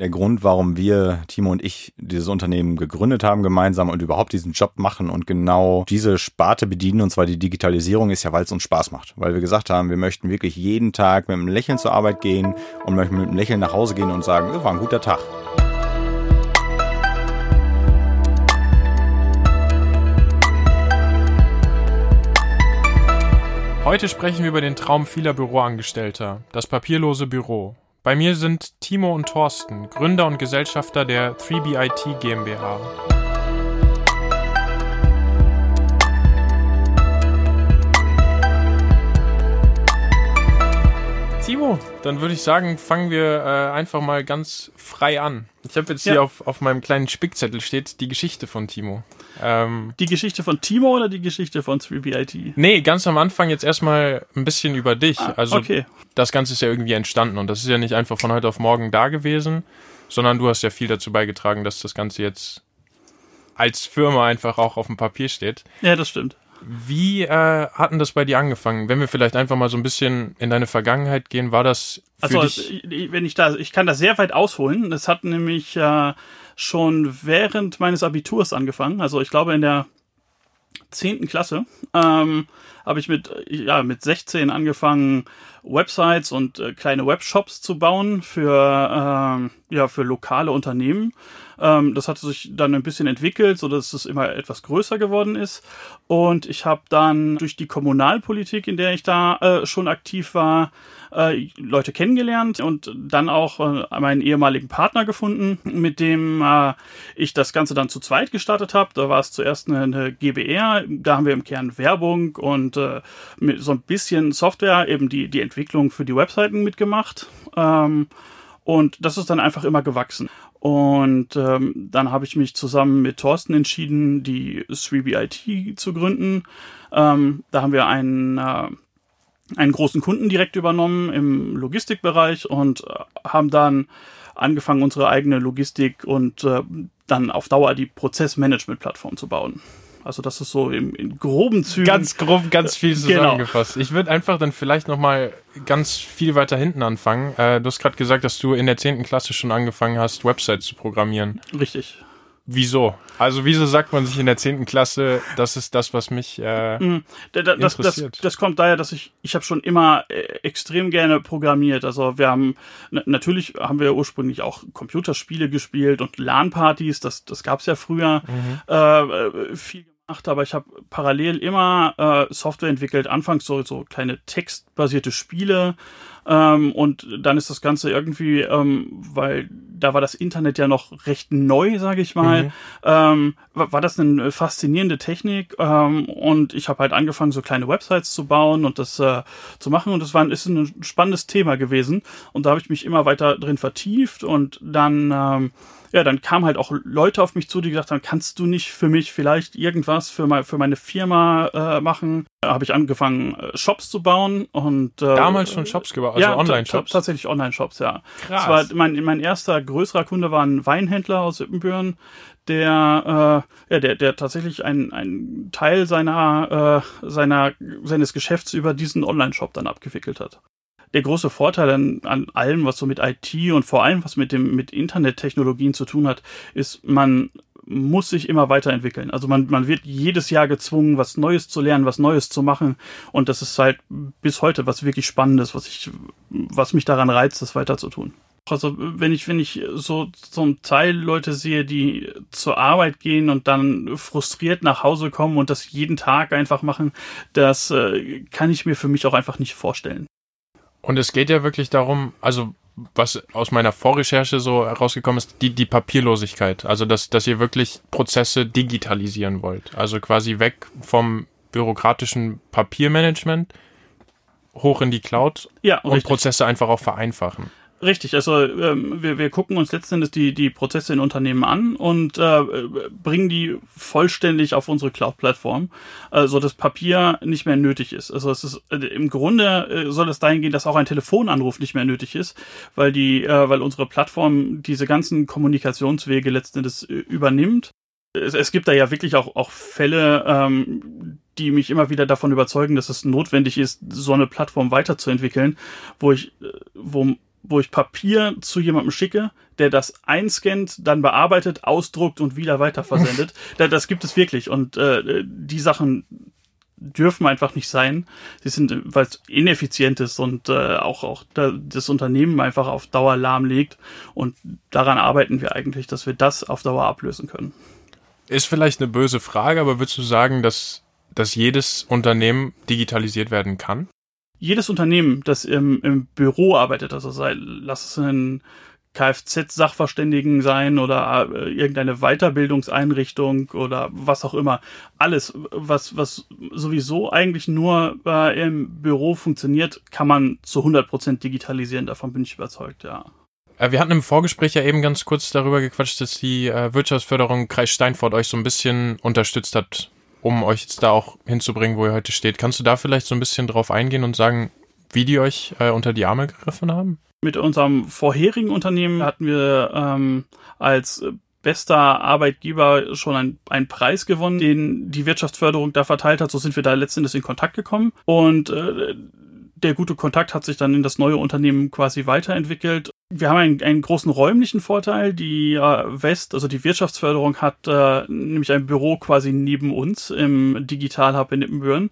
der Grund, warum wir, Timo und ich, dieses Unternehmen gegründet haben gemeinsam und überhaupt diesen Job machen und genau diese Sparte bedienen, und zwar die Digitalisierung, ist ja, weil es uns Spaß macht. Weil wir gesagt haben, wir möchten wirklich jeden Tag mit einem Lächeln zur Arbeit gehen und möchten mit einem Lächeln nach Hause gehen und sagen, war ein guter Tag. Heute sprechen wir über den Traum vieler Büroangestellter, das papierlose Büro. Bei mir sind Timo und Thorsten, Gründer und Gesellschafter der 3BIT GmbH. Timo, dann würde ich sagen, fangen wir äh, einfach mal ganz frei an. Ich habe jetzt ja. hier auf, auf meinem kleinen Spickzettel steht die Geschichte von Timo. Ähm, die Geschichte von Timo oder die Geschichte von 3BIT? Nee, ganz am Anfang jetzt erstmal ein bisschen über dich. Ah, also okay. das Ganze ist ja irgendwie entstanden und das ist ja nicht einfach von heute auf morgen da gewesen, sondern du hast ja viel dazu beigetragen, dass das Ganze jetzt als Firma einfach auch auf dem Papier steht. Ja, das stimmt. Wie äh, hatten das bei dir angefangen? Wenn wir vielleicht einfach mal so ein bisschen in deine Vergangenheit gehen, war das für also, dich? wenn ich da, ich kann das sehr weit ausholen. Das hat nämlich äh, schon während meines Abiturs angefangen. Also ich glaube in der zehnten Klasse ähm, habe ich mit ja mit 16 angefangen Websites und äh, kleine Webshops zu bauen für äh, ja für lokale Unternehmen ähm, das hat sich dann ein bisschen entwickelt, so dass es immer etwas größer geworden ist. Und ich habe dann durch die Kommunalpolitik, in der ich da äh, schon aktiv war, äh, Leute kennengelernt und dann auch äh, meinen ehemaligen Partner gefunden, mit dem äh, ich das Ganze dann zu zweit gestartet habe. Da war es zuerst eine, eine, GBR, da haben wir im Kern Werbung und äh, mit so ein bisschen Software, eben die, die Entwicklung für die Webseiten mitgemacht. Ähm, und das ist dann einfach immer gewachsen. Und ähm, dann habe ich mich zusammen mit Thorsten entschieden, die 3BIT zu gründen. Ähm, da haben wir einen, äh, einen großen Kunden direkt übernommen im Logistikbereich und äh, haben dann angefangen, unsere eigene Logistik und äh, dann auf Dauer die Prozessmanagement-Plattform zu bauen. Also das ist so im, in groben Zügen. Ganz grob, ganz viel genau. zusammengefasst. Genau. Ich würde einfach dann vielleicht nochmal ganz viel weiter hinten anfangen. Äh, du hast gerade gesagt, dass du in der 10. Klasse schon angefangen hast, Websites zu programmieren. Richtig. Wieso? Also wieso sagt man sich in der 10. Klasse, das ist das, was mich äh, mm, das, interessiert? Das, das, kommt daher, dass ich, ich habe schon immer äh, extrem gerne programmiert. Also wir haben, natürlich haben wir ursprünglich auch Computerspiele gespielt und LAN-Partys, das, das gab es ja früher mhm. äh, äh viel gemacht, aber ich habe parallel immer äh, Software entwickelt, anfangs so, so kleine textbasierte Spiele ähm, und dann ist das Ganze irgendwie, ähm, weil da war das Internet ja noch recht neu, sage ich mal, mhm. ähm, war, war, das eine faszinierende Technik? Ähm, und ich habe halt angefangen, so kleine Websites zu bauen und das äh, zu machen. Und das war ist ein spannendes Thema gewesen. Und da habe ich mich immer weiter drin vertieft. Und dann ähm, ja, dann kamen halt auch Leute auf mich zu, die gesagt haben, kannst du nicht für mich vielleicht irgendwas für, mein, für meine Firma äh, machen? Da habe ich angefangen, äh, Shops zu bauen. Und äh, damals schon Shops gebaut, also ja, Online-Shops. Tatsächlich Online-Shops, ja. Krass. War mein, mein erster größerer Kunde war ein Weinhändler aus Ippenbüren, der, äh, ja, der, der tatsächlich einen, einen Teil seiner, äh, seiner, seines Geschäfts über diesen Online-Shop dann abgewickelt hat der große Vorteil an, an allem, was so mit IT und vor allem was mit dem mit Internettechnologien zu tun hat, ist, man muss sich immer weiterentwickeln. Also man, man wird jedes Jahr gezwungen, was Neues zu lernen, was Neues zu machen. Und das ist halt bis heute was wirklich Spannendes, was ich, was mich daran reizt, das weiter zu tun. Also wenn ich, wenn ich so zum Teil Leute sehe, die zur Arbeit gehen und dann frustriert nach Hause kommen und das jeden Tag einfach machen, das äh, kann ich mir für mich auch einfach nicht vorstellen. Und es geht ja wirklich darum, also was aus meiner Vorrecherche so herausgekommen ist, die, die Papierlosigkeit. Also, dass, dass ihr wirklich Prozesse digitalisieren wollt. Also quasi weg vom bürokratischen Papiermanagement hoch in die Cloud ja, und richtig. Prozesse einfach auch vereinfachen. Richtig, also ähm, wir, wir gucken uns letztendlich die, die Prozesse in Unternehmen an und äh, bringen die vollständig auf unsere Cloud-Plattform, äh, so dass Papier nicht mehr nötig ist. Also es ist äh, im Grunde äh, soll es dahin gehen, dass auch ein Telefonanruf nicht mehr nötig ist, weil die, äh, weil unsere Plattform diese ganzen Kommunikationswege letztendlich äh, übernimmt. Es, es gibt da ja wirklich auch, auch Fälle, ähm, die mich immer wieder davon überzeugen, dass es notwendig ist, so eine Plattform weiterzuentwickeln, wo ich, äh, wo wo ich Papier zu jemandem schicke, der das einscannt, dann bearbeitet, ausdruckt und wieder weiterversendet. das gibt es wirklich. Und äh, die Sachen dürfen einfach nicht sein. Sie sind, weil es ineffizient ist und äh, auch, auch das Unternehmen einfach auf Dauer lahmlegt. Und daran arbeiten wir eigentlich, dass wir das auf Dauer ablösen können. Ist vielleicht eine böse Frage, aber würdest du sagen, dass, dass jedes Unternehmen digitalisiert werden kann? Jedes Unternehmen, das im, im Büro arbeitet, also sei, lass es ein Kfz-Sachverständigen sein oder äh, irgendeine Weiterbildungseinrichtung oder was auch immer. Alles, was, was sowieso eigentlich nur äh, im Büro funktioniert, kann man zu 100% digitalisieren. Davon bin ich überzeugt, ja. Äh, wir hatten im Vorgespräch ja eben ganz kurz darüber gequatscht, dass die äh, Wirtschaftsförderung Kreis Steinfurt euch so ein bisschen unterstützt hat, um euch jetzt da auch hinzubringen, wo ihr heute steht. Kannst du da vielleicht so ein bisschen drauf eingehen und sagen, wie die euch äh, unter die Arme gegriffen haben? Mit unserem vorherigen Unternehmen hatten wir ähm, als bester Arbeitgeber schon ein, einen Preis gewonnen, den die Wirtschaftsförderung da verteilt hat. So sind wir da letztendlich in Kontakt gekommen. Und äh, der gute Kontakt hat sich dann in das neue Unternehmen quasi weiterentwickelt. Wir haben einen, einen großen räumlichen Vorteil. Die äh, West, also die Wirtschaftsförderung, hat äh, nämlich ein Büro quasi neben uns im Digital Hub in Ippenbüren.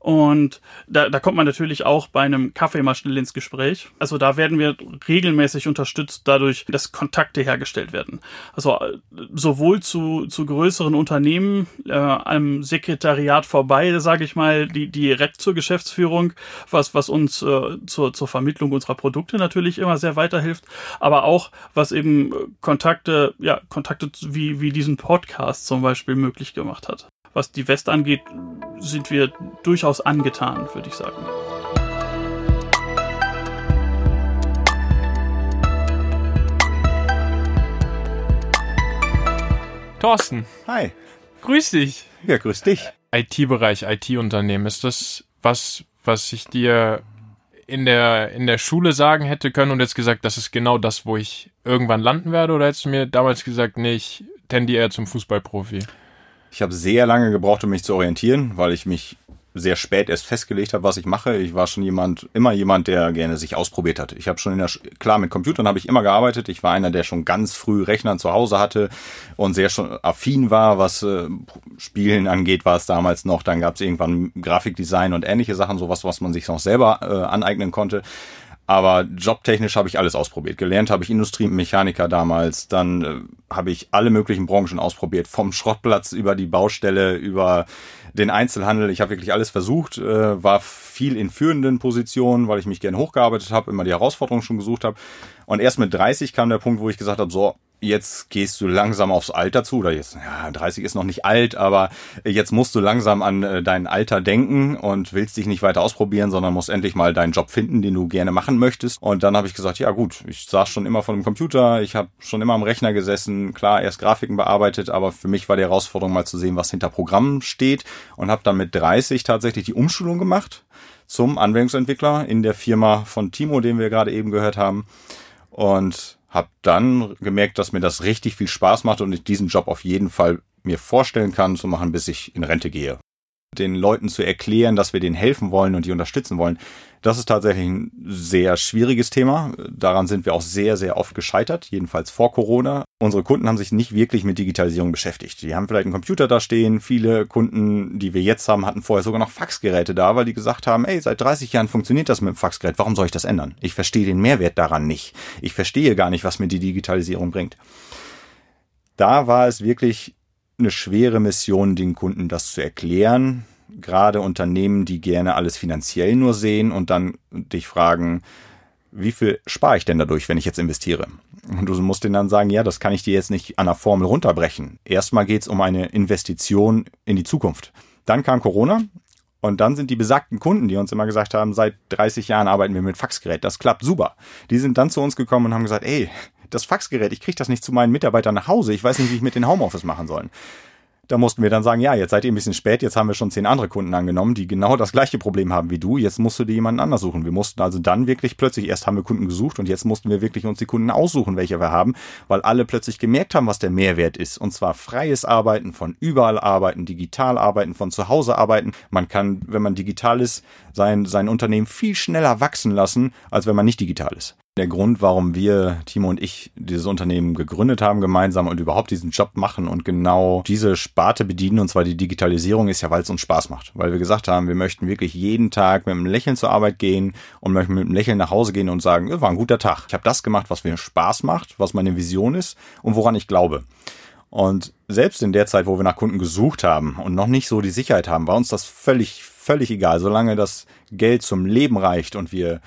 Und da, da kommt man natürlich auch bei einem Kaffee mal schnell ins Gespräch. Also da werden wir regelmäßig unterstützt dadurch, dass Kontakte hergestellt werden. Also äh, sowohl zu, zu größeren Unternehmen, äh, am Sekretariat vorbei, sage ich mal, die direkt zur Geschäftsführung, was, was uns äh, zur, zur Vermittlung unserer Produkte natürlich immer sehr weiterhilft, aber auch was eben Kontakte, ja, Kontakte wie, wie diesen Podcast zum Beispiel möglich gemacht hat was die West angeht, sind wir durchaus angetan, würde ich sagen. Thorsten. Hi. Grüß dich. Ja, grüß dich. IT-Bereich, IT-Unternehmen, ist das was, was ich dir in der, in der Schule sagen hätte können und jetzt gesagt, das ist genau das, wo ich irgendwann landen werde? Oder hättest du mir damals gesagt, nee, ich tendiere eher zum Fußballprofi? Ich habe sehr lange gebraucht, um mich zu orientieren, weil ich mich sehr spät erst festgelegt habe, was ich mache. Ich war schon jemand, immer jemand, der gerne sich ausprobiert hat. Ich habe schon in der, klar, mit Computern habe ich immer gearbeitet. Ich war einer, der schon ganz früh Rechnern zu Hause hatte und sehr schon affin war, was äh, Spielen angeht, war es damals noch. Dann gab es irgendwann Grafikdesign und ähnliche Sachen, sowas, was man sich noch selber äh, aneignen konnte. Aber jobtechnisch habe ich alles ausprobiert. Gelernt habe ich Industriemechaniker damals. Dann äh, habe ich alle möglichen Branchen ausprobiert. Vom Schrottplatz über die Baustelle, über den Einzelhandel. Ich habe wirklich alles versucht. Äh, war viel in führenden Positionen, weil ich mich gerne hochgearbeitet habe, immer die Herausforderungen schon gesucht habe. Und erst mit 30 kam der Punkt, wo ich gesagt habe, so, jetzt gehst du langsam aufs Alter zu, oder jetzt, ja, 30 ist noch nicht alt, aber jetzt musst du langsam an äh, dein Alter denken und willst dich nicht weiter ausprobieren, sondern musst endlich mal deinen Job finden, den du gerne machen möchtest. Und dann habe ich gesagt, ja gut, ich saß schon immer vor dem Computer, ich habe schon immer am Rechner gesessen, klar, erst Grafiken bearbeitet, aber für mich war die Herausforderung mal zu sehen, was hinter Programmen steht und habe dann mit 30 tatsächlich die Umschulung gemacht zum Anwendungsentwickler in der Firma von Timo, den wir gerade eben gehört haben. Und habe dann gemerkt, dass mir das richtig viel Spaß macht und ich diesen Job auf jeden Fall mir vorstellen kann zu machen, bis ich in Rente gehe den Leuten zu erklären, dass wir denen helfen wollen und die unterstützen wollen, das ist tatsächlich ein sehr schwieriges Thema. Daran sind wir auch sehr, sehr oft gescheitert, jedenfalls vor Corona. Unsere Kunden haben sich nicht wirklich mit Digitalisierung beschäftigt. Die haben vielleicht einen Computer da stehen. Viele Kunden, die wir jetzt haben, hatten vorher sogar noch Faxgeräte da, weil die gesagt haben, ey, seit 30 Jahren funktioniert das mit dem Faxgerät. Warum soll ich das ändern? Ich verstehe den Mehrwert daran nicht. Ich verstehe gar nicht, was mir die Digitalisierung bringt. Da war es wirklich eine schwere Mission, den Kunden das zu erklären. Gerade Unternehmen, die gerne alles finanziell nur sehen und dann dich fragen, wie viel spare ich denn dadurch, wenn ich jetzt investiere? Und du musst denen dann sagen, ja, das kann ich dir jetzt nicht an der Formel runterbrechen. Erstmal geht es um eine Investition in die Zukunft. Dann kam Corona und dann sind die besagten Kunden, die uns immer gesagt haben, seit 30 Jahren arbeiten wir mit Faxgerät, das klappt super. Die sind dann zu uns gekommen und haben gesagt, ey, das Faxgerät, ich kriege das nicht zu meinen Mitarbeitern nach Hause. Ich weiß nicht, wie ich mit den Homeoffice machen sollen. Da mussten wir dann sagen, ja, jetzt seid ihr ein bisschen spät, jetzt haben wir schon zehn andere Kunden angenommen, die genau das gleiche Problem haben wie du. Jetzt musst du dir jemanden anders suchen. Wir mussten also dann wirklich plötzlich, erst haben wir Kunden gesucht und jetzt mussten wir wirklich uns die Kunden aussuchen, welche wir haben, weil alle plötzlich gemerkt haben, was der Mehrwert ist. Und zwar freies Arbeiten, von überall arbeiten, digital arbeiten, von zu Hause arbeiten. Man kann, wenn man digital ist, sein, sein Unternehmen viel schneller wachsen lassen, als wenn man nicht digital ist. Der Grund, warum wir, Timo und ich, dieses Unternehmen gegründet haben gemeinsam und überhaupt diesen Job machen und genau diese Sparte bedienen, und zwar die Digitalisierung, ist ja, weil es uns Spaß macht. Weil wir gesagt haben, wir möchten wirklich jeden Tag mit einem Lächeln zur Arbeit gehen und möchten mit einem Lächeln nach Hause gehen und sagen, war ein guter Tag. Ich habe das gemacht, was mir Spaß macht, was meine Vision ist und woran ich glaube. Und selbst in der Zeit, wo wir nach Kunden gesucht haben und noch nicht so die Sicherheit haben, war uns das völlig, völlig egal. Solange das Geld zum Leben reicht und wir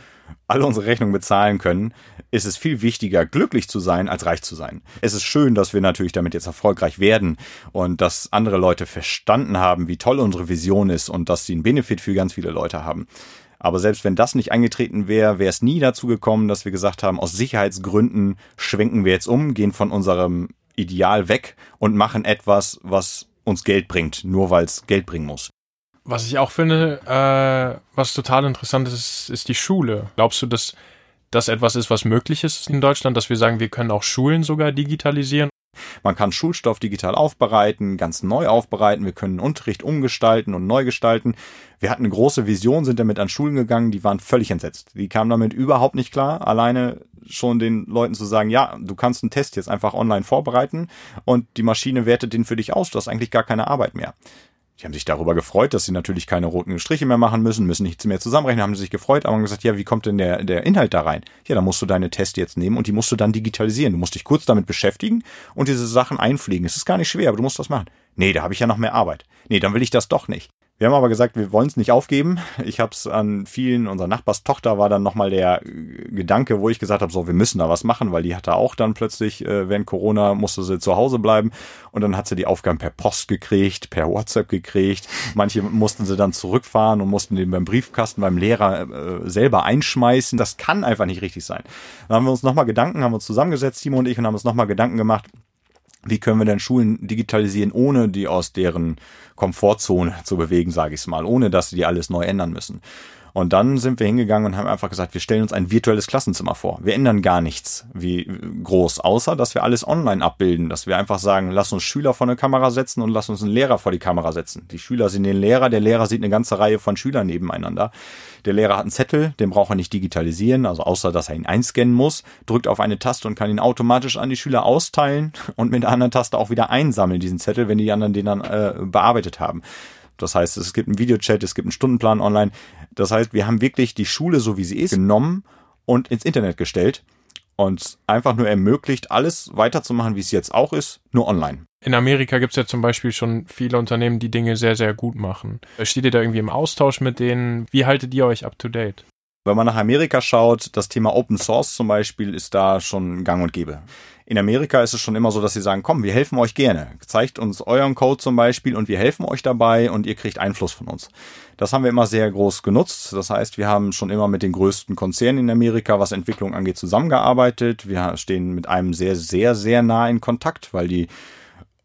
alle unsere Rechnungen bezahlen können, ist es viel wichtiger, glücklich zu sein, als reich zu sein. Es ist schön, dass wir natürlich damit jetzt erfolgreich werden und dass andere Leute verstanden haben, wie toll unsere Vision ist und dass sie einen Benefit für ganz viele Leute haben. Aber selbst wenn das nicht eingetreten wäre, wäre es nie dazu gekommen, dass wir gesagt haben, aus Sicherheitsgründen schwenken wir jetzt um, gehen von unserem Ideal weg und machen etwas, was uns Geld bringt, nur weil es Geld bringen muss. Was ich auch finde, äh, was total interessant ist, ist die Schule. Glaubst du, dass das etwas ist, was möglich ist in Deutschland, dass wir sagen, wir können auch Schulen sogar digitalisieren? Man kann Schulstoff digital aufbereiten, ganz neu aufbereiten. Wir können Unterricht umgestalten und neu gestalten. Wir hatten eine große Vision, sind damit an Schulen gegangen, die waren völlig entsetzt. Die kamen damit überhaupt nicht klar. Alleine schon den Leuten zu sagen, ja, du kannst einen Test jetzt einfach online vorbereiten und die Maschine wertet den für dich aus. Du hast eigentlich gar keine Arbeit mehr. Die haben sich darüber gefreut, dass sie natürlich keine roten Striche mehr machen müssen, müssen nichts mehr zusammenrechnen, haben sich gefreut, aber haben gesagt, ja, wie kommt denn der, der Inhalt da rein? Ja, da musst du deine Tests jetzt nehmen und die musst du dann digitalisieren. Du musst dich kurz damit beschäftigen und diese Sachen einfliegen. Es ist gar nicht schwer, aber du musst das machen. Nee, da habe ich ja noch mehr Arbeit. Nee, dann will ich das doch nicht. Wir haben aber gesagt, wir wollen es nicht aufgeben. Ich habe es an vielen, unserer Nachbarstochter war dann nochmal der Gedanke, wo ich gesagt habe, so, wir müssen da was machen, weil die hatte auch dann plötzlich, äh, während Corona, musste sie zu Hause bleiben und dann hat sie die Aufgaben per Post gekriegt, per WhatsApp gekriegt. Manche mussten sie dann zurückfahren und mussten den beim Briefkasten beim Lehrer äh, selber einschmeißen. Das kann einfach nicht richtig sein. Dann haben wir uns nochmal Gedanken, haben uns zusammengesetzt, Timo und ich, und haben uns nochmal Gedanken gemacht, wie können wir denn Schulen digitalisieren, ohne die aus deren Komfortzone zu bewegen, sage ich mal, ohne dass sie die alles neu ändern müssen. Und dann sind wir hingegangen und haben einfach gesagt, wir stellen uns ein virtuelles Klassenzimmer vor. Wir ändern gar nichts wie groß, außer dass wir alles online abbilden, dass wir einfach sagen, lass uns Schüler vor eine Kamera setzen und lass uns einen Lehrer vor die Kamera setzen. Die Schüler sehen den Lehrer, der Lehrer sieht eine ganze Reihe von Schülern nebeneinander. Der Lehrer hat einen Zettel, den braucht er nicht digitalisieren, also außer dass er ihn einscannen muss, drückt auf eine Taste und kann ihn automatisch an die Schüler austeilen und mit der anderen Taste auch wieder einsammeln, diesen Zettel, wenn die anderen den dann äh, bearbeitet haben. Das heißt, es gibt einen Videochat, es gibt einen Stundenplan online. Das heißt, wir haben wirklich die Schule, so wie sie ist, genommen und ins Internet gestellt und einfach nur ermöglicht, alles weiterzumachen, wie es jetzt auch ist, nur online. In Amerika gibt es ja zum Beispiel schon viele Unternehmen, die Dinge sehr, sehr gut machen. Steht ihr da irgendwie im Austausch mit denen? Wie haltet ihr euch up to date? Wenn man nach Amerika schaut, das Thema Open Source zum Beispiel ist da schon gang und gäbe. In Amerika ist es schon immer so, dass sie sagen, komm, wir helfen euch gerne. Zeigt uns euren Code zum Beispiel und wir helfen euch dabei und ihr kriegt Einfluss von uns. Das haben wir immer sehr groß genutzt. Das heißt, wir haben schon immer mit den größten Konzernen in Amerika, was Entwicklung angeht, zusammengearbeitet. Wir stehen mit einem sehr, sehr, sehr nah in Kontakt, weil die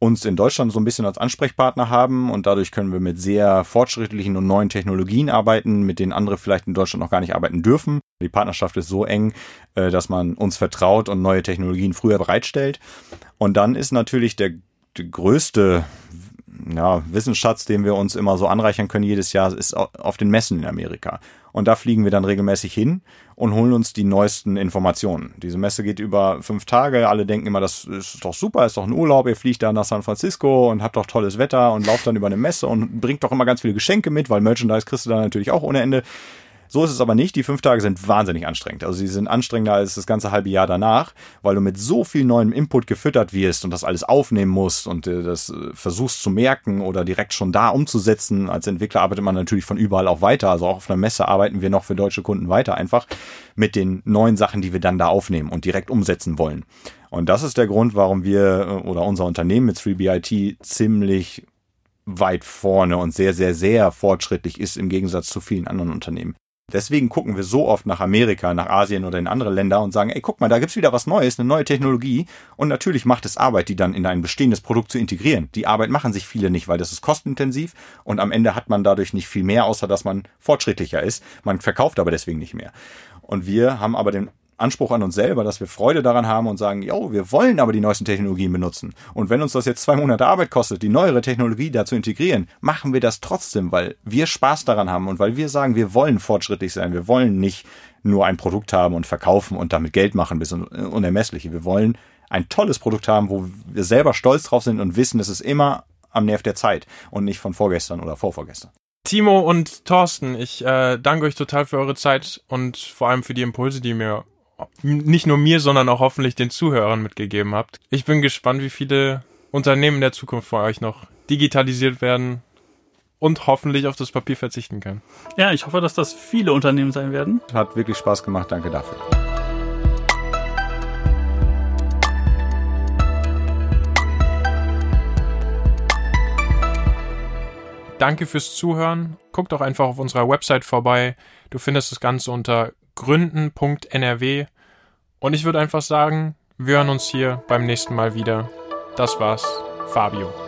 uns in Deutschland so ein bisschen als Ansprechpartner haben und dadurch können wir mit sehr fortschrittlichen und neuen Technologien arbeiten, mit denen andere vielleicht in Deutschland noch gar nicht arbeiten dürfen. Die Partnerschaft ist so eng, äh, dass man uns vertraut und neue Technologien früher bereitstellt. Und dann ist natürlich der, der größte ja, Wissensschatz, den wir uns immer so anreichern können jedes Jahr, ist auf den Messen in Amerika. Und da fliegen wir dann regelmäßig hin und holen uns die neuesten Informationen. Diese Messe geht über fünf Tage. Alle denken immer, das ist doch super, ist doch ein Urlaub. Ihr fliegt da nach San Francisco und habt doch tolles Wetter und lauft dann über eine Messe und bringt doch immer ganz viele Geschenke mit, weil Merchandise kriegst du da natürlich auch ohne Ende. So ist es aber nicht. Die fünf Tage sind wahnsinnig anstrengend. Also sie sind anstrengender als das ganze halbe Jahr danach, weil du mit so viel neuem Input gefüttert wirst und das alles aufnehmen musst und äh, das äh, versuchst zu merken oder direkt schon da umzusetzen. Als Entwickler arbeitet man natürlich von überall auch weiter. Also auch auf einer Messe arbeiten wir noch für deutsche Kunden weiter einfach mit den neuen Sachen, die wir dann da aufnehmen und direkt umsetzen wollen. Und das ist der Grund, warum wir äh, oder unser Unternehmen mit 3BIT ziemlich weit vorne und sehr, sehr, sehr fortschrittlich ist im Gegensatz zu vielen anderen Unternehmen. Deswegen gucken wir so oft nach Amerika, nach Asien oder in andere Länder und sagen, ey, guck mal, da gibt's wieder was Neues, eine neue Technologie. Und natürlich macht es Arbeit, die dann in ein bestehendes Produkt zu integrieren. Die Arbeit machen sich viele nicht, weil das ist kostenintensiv und am Ende hat man dadurch nicht viel mehr, außer dass man fortschrittlicher ist. Man verkauft aber deswegen nicht mehr. Und wir haben aber den Anspruch an uns selber, dass wir Freude daran haben und sagen, jo, wir wollen aber die neuesten Technologien benutzen. Und wenn uns das jetzt zwei Monate Arbeit kostet, die neuere Technologie da zu integrieren, machen wir das trotzdem, weil wir Spaß daran haben und weil wir sagen, wir wollen fortschrittlich sein. Wir wollen nicht nur ein Produkt haben und verkaufen und damit Geld machen bis unermessliche. Wir wollen ein tolles Produkt haben, wo wir selber stolz drauf sind und wissen, es ist immer am Nerv der Zeit und nicht von vorgestern oder vorvorgestern. Timo und Thorsten, ich äh, danke euch total für eure Zeit und vor allem für die Impulse, die ihr mir nicht nur mir, sondern auch hoffentlich den Zuhörern mitgegeben habt. Ich bin gespannt, wie viele Unternehmen der Zukunft von euch noch digitalisiert werden und hoffentlich auf das Papier verzichten können. Ja, ich hoffe, dass das viele Unternehmen sein werden. Hat wirklich Spaß gemacht. Danke dafür. Danke fürs Zuhören. Guck doch einfach auf unserer Website vorbei. Du findest das Ganze unter gründen.nrw. Und ich würde einfach sagen, wir hören uns hier beim nächsten Mal wieder. Das war's, Fabio.